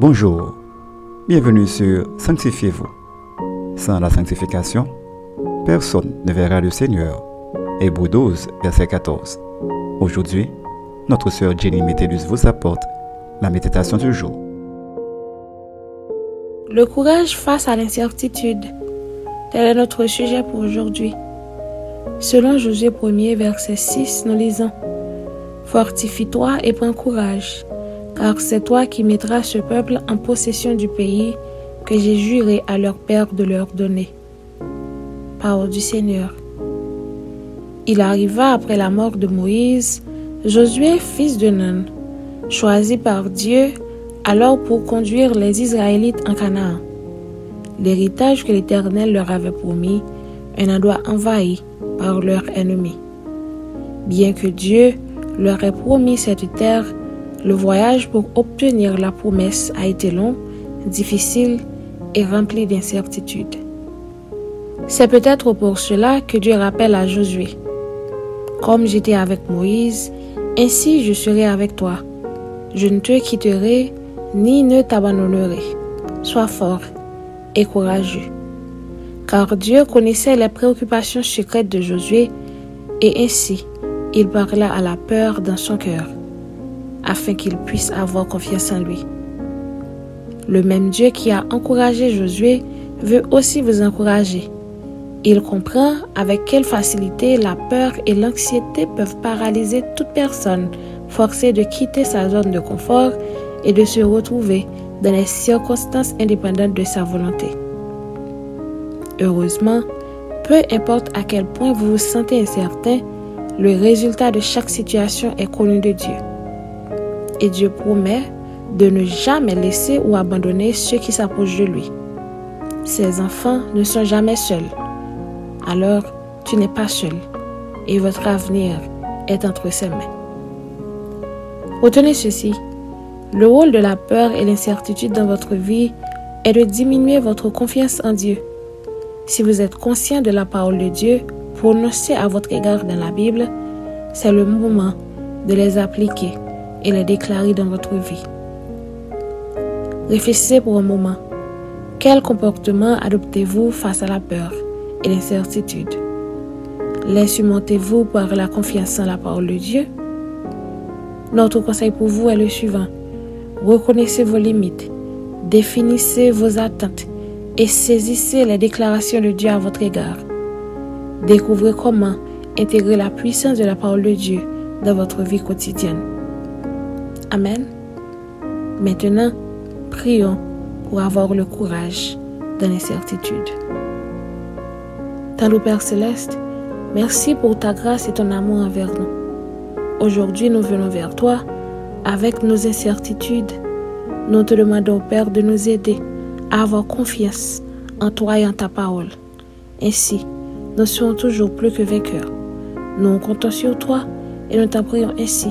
Bonjour, bienvenue sur Sanctifiez-vous. Sans la sanctification, personne ne verra le Seigneur. Hébreu 12, verset 14. Aujourd'hui, notre sœur Jenny Métellus vous apporte la méditation du jour. Le courage face à l'incertitude. Tel est notre sujet pour aujourd'hui. Selon Josué 1er, verset 6, nous lisons Fortifie-toi et prends courage, car c'est toi qui mettras ce peuple en possession du pays que j'ai juré à leur père de leur donner. Parole du Seigneur. Il arriva après la mort de Moïse, Josué, fils de Nun, choisi par Dieu alors pour conduire les Israélites en Canaan. L'héritage que l'Éternel leur avait promis, un endroit envahi par leurs ennemis. Bien que Dieu leur ait promis cette terre, le voyage pour obtenir la promesse a été long, difficile et rempli d'incertitudes. C'est peut-être pour cela que Dieu rappelle à Josué, Comme j'étais avec Moïse, ainsi je serai avec toi. Je ne te quitterai ni ne t'abandonnerai. Sois fort et courageux. Car Dieu connaissait les préoccupations secrètes de Josué et ainsi il parla à la peur dans son cœur afin qu'il puisse avoir confiance en lui. Le même Dieu qui a encouragé Josué veut aussi vous encourager. Il comprend avec quelle facilité la peur et l'anxiété peuvent paralyser toute personne forcée de quitter sa zone de confort et de se retrouver dans les circonstances indépendantes de sa volonté. Heureusement, peu importe à quel point vous vous sentez incertain, le résultat de chaque situation est connu de Dieu. Et Dieu promet de ne jamais laisser ou abandonner ceux qui s'approchent de lui. Ses enfants ne sont jamais seuls. Alors, tu n'es pas seul et votre avenir est entre ses mains. Retenez ceci, le rôle de la peur et l'incertitude dans votre vie est de diminuer votre confiance en Dieu. Si vous êtes conscient de la parole de Dieu prononcée à votre égard dans la Bible, c'est le moment de les appliquer et les déclarer dans votre vie. Réfléchissez pour un moment. Quel comportement adoptez-vous face à la peur et l'incertitude? Les surmontez-vous par la confiance en la parole de Dieu? Notre conseil pour vous est le suivant. Reconnaissez vos limites, définissez vos attentes et saisissez les déclarations de Dieu à votre égard. Découvrez comment intégrer la puissance de la parole de Dieu dans votre vie quotidienne. Amen. Maintenant, prions pour avoir le courage dans l'incertitude. Tant Père céleste, merci pour ta grâce et ton amour envers nous. Aujourd'hui, nous venons vers toi avec nos incertitudes. Nous te demandons, Père, de nous aider à avoir confiance en toi et en ta parole. Ainsi, nous serons toujours plus que vainqueurs. Nous comptons sur toi et nous t'en ainsi,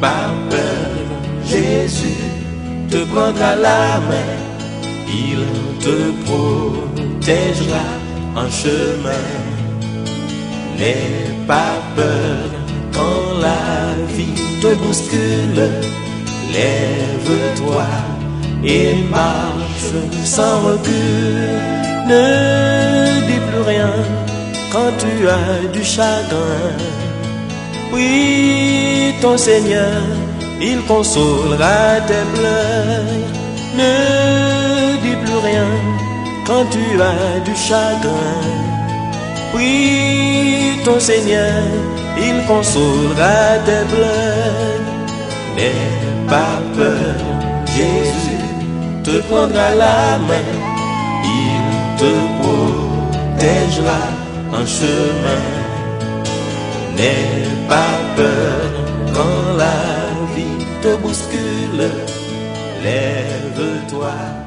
Pas peur, Jésus te prendra la main, il te protégera en chemin. N'aie pas peur quand la vie te bouscule, lève-toi et marche sans recul. Ne dis plus rien quand tu as du chagrin. Oui, ton Seigneur, il consolera tes pleurs. Ne dis plus rien quand tu as du chagrin. Oui, ton Seigneur, il consolera tes pleurs. N'aie pas peur, Jésus te prendra la main, te protégera en chemin. N'aie pas peur quand la vie te bouscule. Lève-toi et